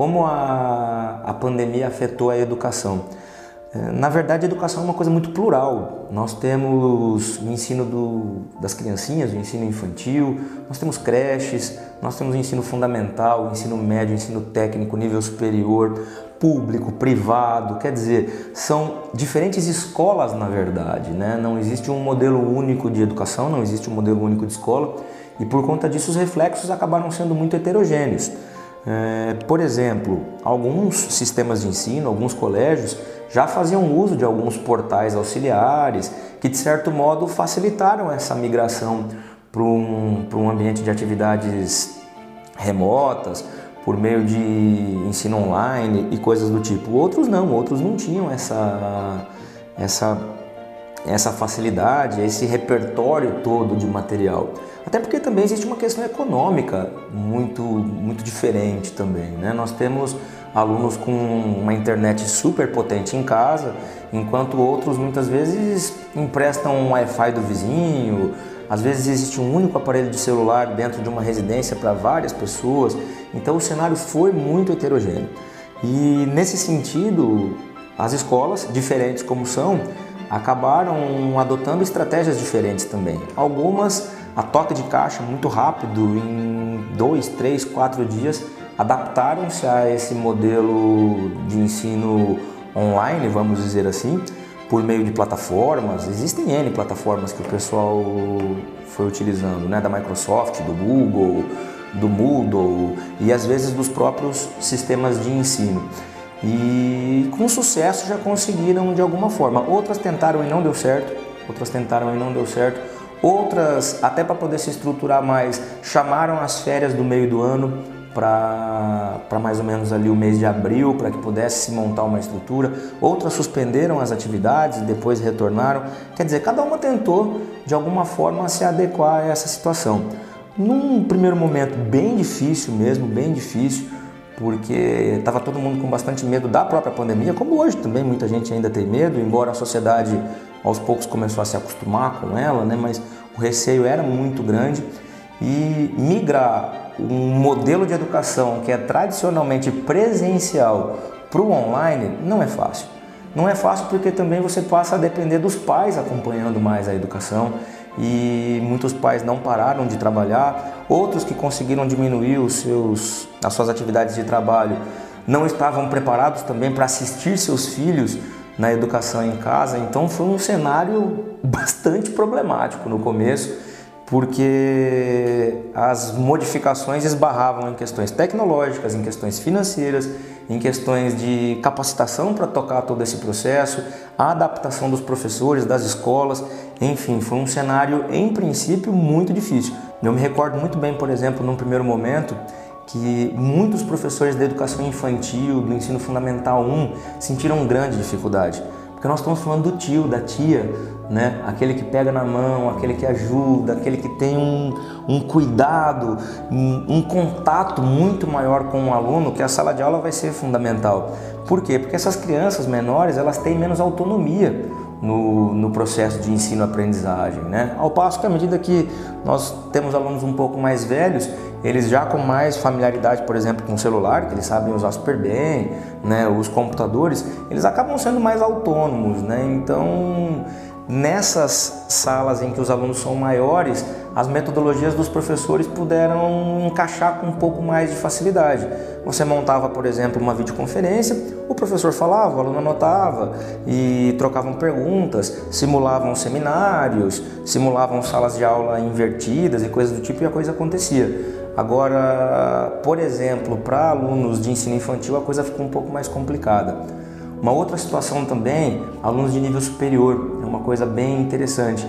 como a, a pandemia afetou a educação. É, na verdade, a educação é uma coisa muito plural. Nós temos o ensino do, das criancinhas, o ensino infantil, nós temos creches, nós temos o ensino fundamental, o ensino médio, o ensino técnico, nível superior, público, privado. Quer dizer, são diferentes escolas, na verdade. Né? Não existe um modelo único de educação, não existe um modelo único de escola, e por conta disso, os reflexos acabaram sendo muito heterogêneos. É, por exemplo, alguns sistemas de ensino, alguns colégios já faziam uso de alguns portais auxiliares que, de certo modo, facilitaram essa migração para um, um ambiente de atividades remotas, por meio de ensino online e coisas do tipo. Outros não, outros não tinham essa, essa, essa facilidade, esse repertório todo de material. Até porque também existe uma questão econômica muito, muito diferente também. Né? Nós temos alunos com uma internet super potente em casa, enquanto outros muitas vezes emprestam um Wi-Fi do vizinho, às vezes existe um único aparelho de celular dentro de uma residência para várias pessoas, então o cenário foi muito heterogêneo. E nesse sentido, as escolas, diferentes como são, acabaram adotando estratégias diferentes também. Algumas a toque de caixa muito rápido, em dois, três, quatro dias, adaptaram-se a esse modelo de ensino online, vamos dizer assim, por meio de plataformas. Existem N plataformas que o pessoal foi utilizando, né? da Microsoft, do Google, do Moodle e às vezes dos próprios sistemas de ensino. E com sucesso já conseguiram de alguma forma. Outras tentaram e não deu certo, outras tentaram e não deu certo. Outras, até para poder se estruturar mais, chamaram as férias do meio do ano para mais ou menos ali o mês de abril, para que pudesse se montar uma estrutura. Outras suspenderam as atividades e depois retornaram. Quer dizer, cada uma tentou de alguma forma se adequar a essa situação. Num primeiro momento bem difícil mesmo, bem difícil, porque estava todo mundo com bastante medo da própria pandemia, como hoje também muita gente ainda tem medo, embora a sociedade aos poucos começou a se acostumar com ela, né? mas o receio era muito grande e migrar um modelo de educação que é tradicionalmente presencial para o online não é fácil. Não é fácil porque também você passa a depender dos pais acompanhando mais a educação e muitos pais não pararam de trabalhar, outros que conseguiram diminuir os seus, as suas atividades de trabalho não estavam preparados também para assistir seus filhos na educação em casa, então foi um cenário bastante problemático no começo porque as modificações esbarravam em questões tecnológicas, em questões financeiras, em questões de capacitação para tocar todo esse processo, a adaptação dos professores, das escolas, enfim, foi um cenário em princípio muito difícil. Eu me recordo muito bem, por exemplo, num primeiro momento, que muitos professores da educação infantil, do ensino fundamental 1, sentiram grande dificuldade porque nós estamos falando do tio, da tia, né? Aquele que pega na mão, aquele que ajuda, aquele que tem um, um cuidado, um, um contato muito maior com o aluno, que a sala de aula vai ser fundamental. Por quê? Porque essas crianças menores, elas têm menos autonomia no, no processo de ensino-aprendizagem, né? Ao passo que à medida que nós temos alunos um pouco mais velhos, eles já com mais familiaridade, por exemplo, com o celular, que eles sabem usar super bem, né, os computadores, eles acabam sendo mais autônomos, né? Então, nessas salas em que os alunos são maiores, as metodologias dos professores puderam encaixar com um pouco mais de facilidade. Você montava, por exemplo, uma videoconferência, o professor falava, o aluno anotava e trocavam perguntas, simulavam seminários, simulavam salas de aula invertidas e coisas do tipo e a coisa acontecia. Agora, por exemplo, para alunos de ensino infantil a coisa ficou um pouco mais complicada. Uma outra situação também, alunos de nível superior, é uma coisa bem interessante.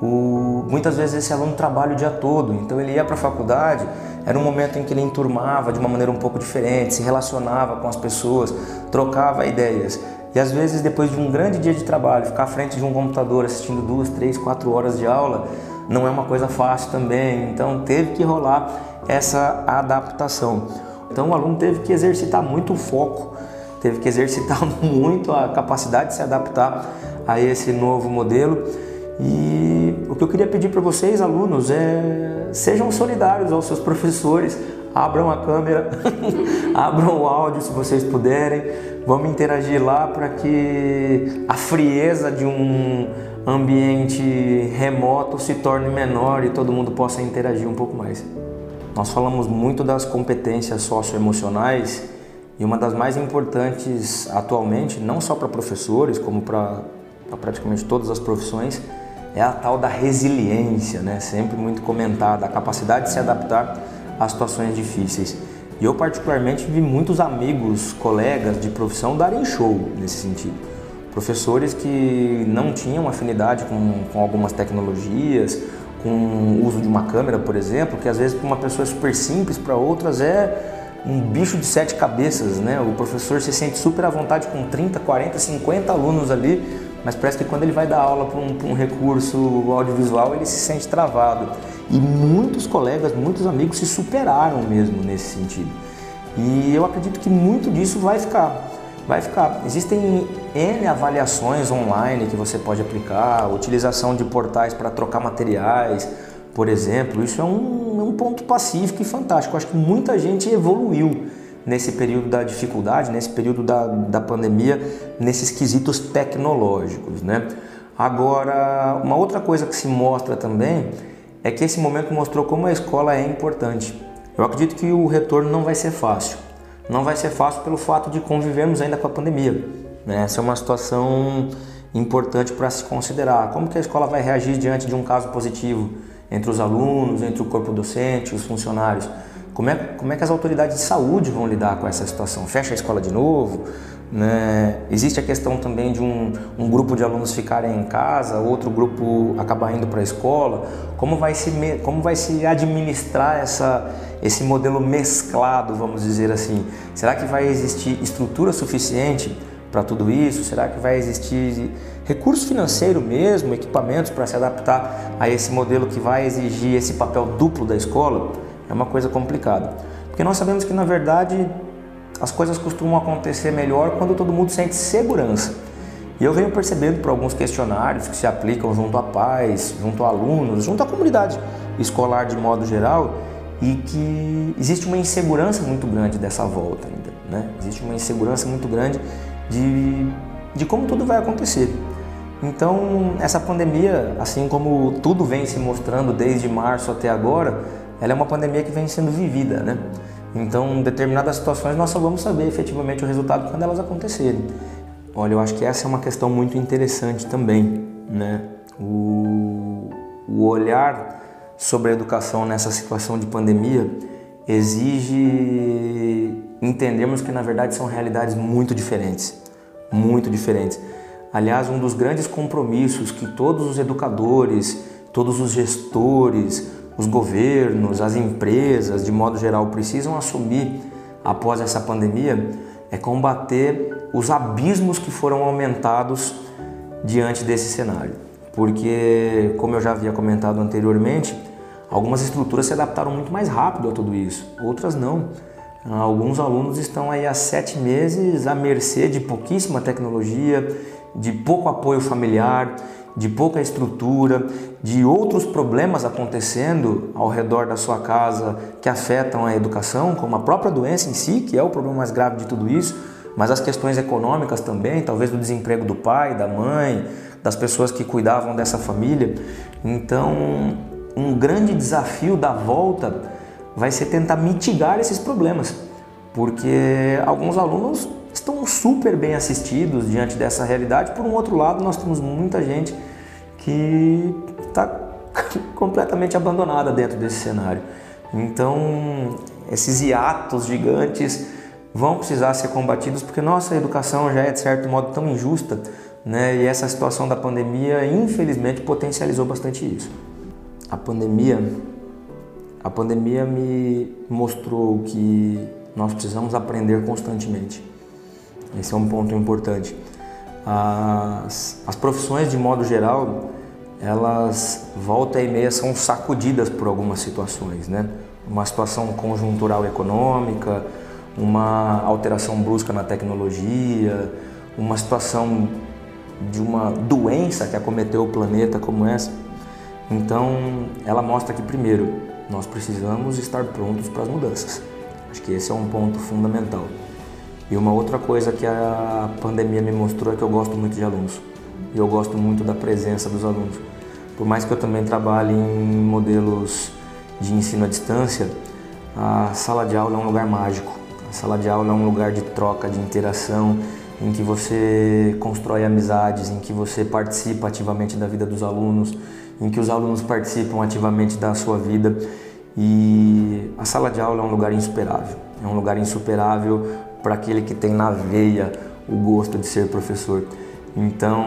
O, muitas vezes esse aluno trabalha o dia todo, então ele ia para a faculdade, era um momento em que ele enturmava de uma maneira um pouco diferente, se relacionava com as pessoas, trocava ideias. E às vezes, depois de um grande dia de trabalho, ficar à frente de um computador assistindo duas, três, quatro horas de aula, não é uma coisa fácil também. Então, teve que rolar essa adaptação. Então, o aluno teve que exercitar muito o foco, teve que exercitar muito a capacidade de se adaptar a esse novo modelo. E o que eu queria pedir para vocês, alunos, é sejam solidários aos seus professores, abram a câmera, abram o áudio se vocês puderem. Vamos interagir lá para que a frieza de um ambiente remoto se torne menor e todo mundo possa interagir um pouco mais. Nós falamos muito das competências socioemocionais e uma das mais importantes atualmente, não só para professores, como para praticamente todas as profissões, é a tal da resiliência, né? sempre muito comentada, a capacidade de se adaptar a situações difíceis. E eu particularmente vi muitos amigos, colegas de profissão darem show nesse sentido. Professores que não tinham afinidade com, com algumas tecnologias, com o uso de uma câmera, por exemplo, que às vezes para uma pessoa é super simples, para outras é um bicho de sete cabeças, né? O professor se sente super à vontade com 30, 40, 50 alunos ali, mas parece que quando ele vai dar aula para um, um, recurso audiovisual, ele se sente travado. E muitos colegas, muitos amigos se superaram mesmo nesse sentido. E eu acredito que muito disso vai ficar. Vai ficar. Existem N avaliações online que você pode aplicar, utilização de portais para trocar materiais, por exemplo. Isso é um, é um ponto pacífico e fantástico. Eu acho que muita gente evoluiu nesse período da dificuldade, nesse período da, da pandemia, nesses quesitos tecnológicos. Né? Agora, uma outra coisa que se mostra também é que esse momento mostrou como a escola é importante. Eu acredito que o retorno não vai ser fácil. Não vai ser fácil pelo fato de convivermos ainda com a pandemia. Né? Essa é uma situação importante para se considerar. Como que a escola vai reagir diante de um caso positivo entre os alunos, entre o corpo docente, os funcionários? Como é, como é que as autoridades de saúde vão lidar com essa situação? Fecha a escola de novo? Né? Existe a questão também de um, um, grupo de alunos ficarem em casa, outro grupo acabar indo para a escola. Como vai se, como vai se administrar essa, esse modelo mesclado, vamos dizer assim? Será que vai existir estrutura suficiente para tudo isso? Será que vai existir recurso financeiro mesmo, equipamentos para se adaptar a esse modelo que vai exigir esse papel duplo da escola? É uma coisa complicada. Porque nós sabemos que, na verdade, as coisas costumam acontecer melhor quando todo mundo sente segurança. E eu venho percebendo por alguns questionários que se aplicam junto a pais, junto a alunos, junto à comunidade escolar de modo geral, e que existe uma insegurança muito grande dessa volta ainda. Né? Existe uma insegurança muito grande de, de como tudo vai acontecer. Então, essa pandemia, assim como tudo vem se mostrando desde março até agora, ela é uma pandemia que vem sendo vivida, né? Então, determinadas situações, nós só vamos saber efetivamente o resultado quando elas acontecerem. Olha, eu acho que essa é uma questão muito interessante também, né? O, o olhar sobre a educação nessa situação de pandemia exige entendermos que, na verdade, são realidades muito diferentes, muito diferentes. Aliás, um dos grandes compromissos que todos os educadores, todos os gestores, os governos, as empresas, de modo geral, precisam assumir após essa pandemia é combater os abismos que foram aumentados diante desse cenário. Porque, como eu já havia comentado anteriormente, algumas estruturas se adaptaram muito mais rápido a tudo isso, outras não. Alguns alunos estão aí há sete meses à mercê de pouquíssima tecnologia, de pouco apoio familiar, de pouca estrutura, de outros problemas acontecendo ao redor da sua casa que afetam a educação, como a própria doença em si, que é o problema mais grave de tudo isso, mas as questões econômicas também, talvez do desemprego do pai, da mãe, das pessoas que cuidavam dessa família. Então, um grande desafio da volta vai ser tentar mitigar esses problemas, porque alguns alunos estão super bem assistidos diante dessa realidade. Por um outro lado, nós temos muita gente que está completamente abandonada dentro desse cenário. Então, esses hiatos gigantes vão precisar ser combatidos porque nossa educação já é de certo modo tão injusta, né? E essa situação da pandemia, infelizmente, potencializou bastante isso. A pandemia, a pandemia me mostrou que nós precisamos aprender constantemente. Esse é um ponto importante. As, as profissões, de modo geral, elas volta e meia são sacudidas por algumas situações, né? Uma situação conjuntural econômica, uma alteração brusca na tecnologia, uma situação de uma doença que acometeu o planeta como essa. Então, ela mostra que primeiro Nós precisamos estar prontos para as mudanças. Acho que esse é um ponto fundamental. E uma outra coisa que a pandemia me mostrou é que eu gosto muito de alunos. E eu gosto muito da presença dos alunos. Por mais que eu também trabalhe em modelos de ensino à distância, a sala de aula é um lugar mágico. A sala de aula é um lugar de troca, de interação, em que você constrói amizades, em que você participa ativamente da vida dos alunos, em que os alunos participam ativamente da sua vida. E a sala de aula é um lugar insuperável. É um lugar insuperável para aquele que tem na veia o gosto de ser professor. Então,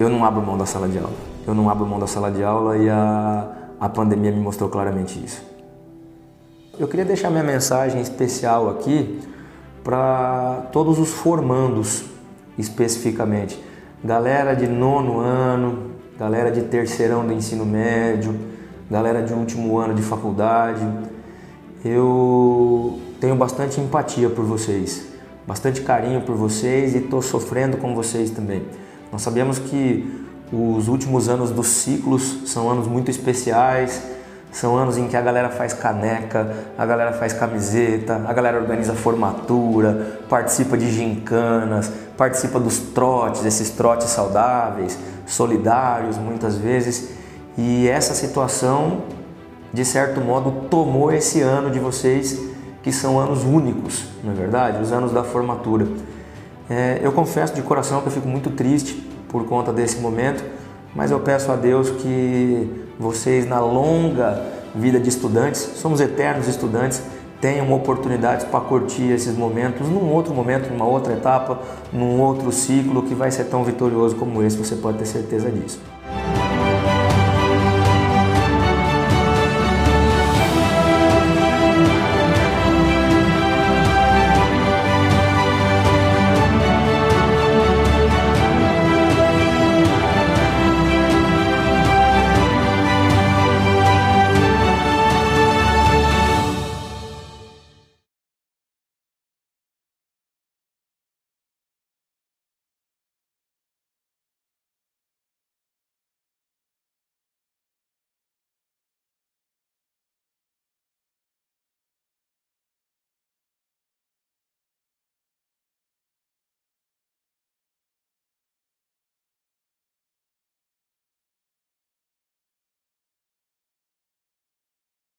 eu não abro mão da sala de aula. Eu não abro mão da sala de aula e a, a pandemia me mostrou claramente isso. Eu queria deixar minha mensagem especial aqui para todos os formandos, especificamente. Galera de nono ano, galera de terceirão do ensino médio, galera de último ano de faculdade. Eu tenho bastante empatia por vocês, bastante carinho por vocês e estou sofrendo com vocês também. Nós sabemos que os últimos anos dos ciclos são anos muito especiais, são anos em que a galera faz caneca, a galera faz camiseta, a galera organiza formatura, participa de gincanas, participa dos trotes, esses trotes saudáveis, solidários muitas vezes. E essa situação, de certo modo, tomou esse ano de vocês, que são anos únicos, não é verdade? Os anos da formatura. É, eu confesso de coração que eu fico muito triste por conta desse momento, mas eu peço a Deus que vocês, na longa vida de estudantes, somos eternos estudantes, tenham oportunidades para curtir esses momentos num outro momento, numa outra etapa, num outro ciclo que vai ser tão vitorioso como esse, você pode ter certeza disso.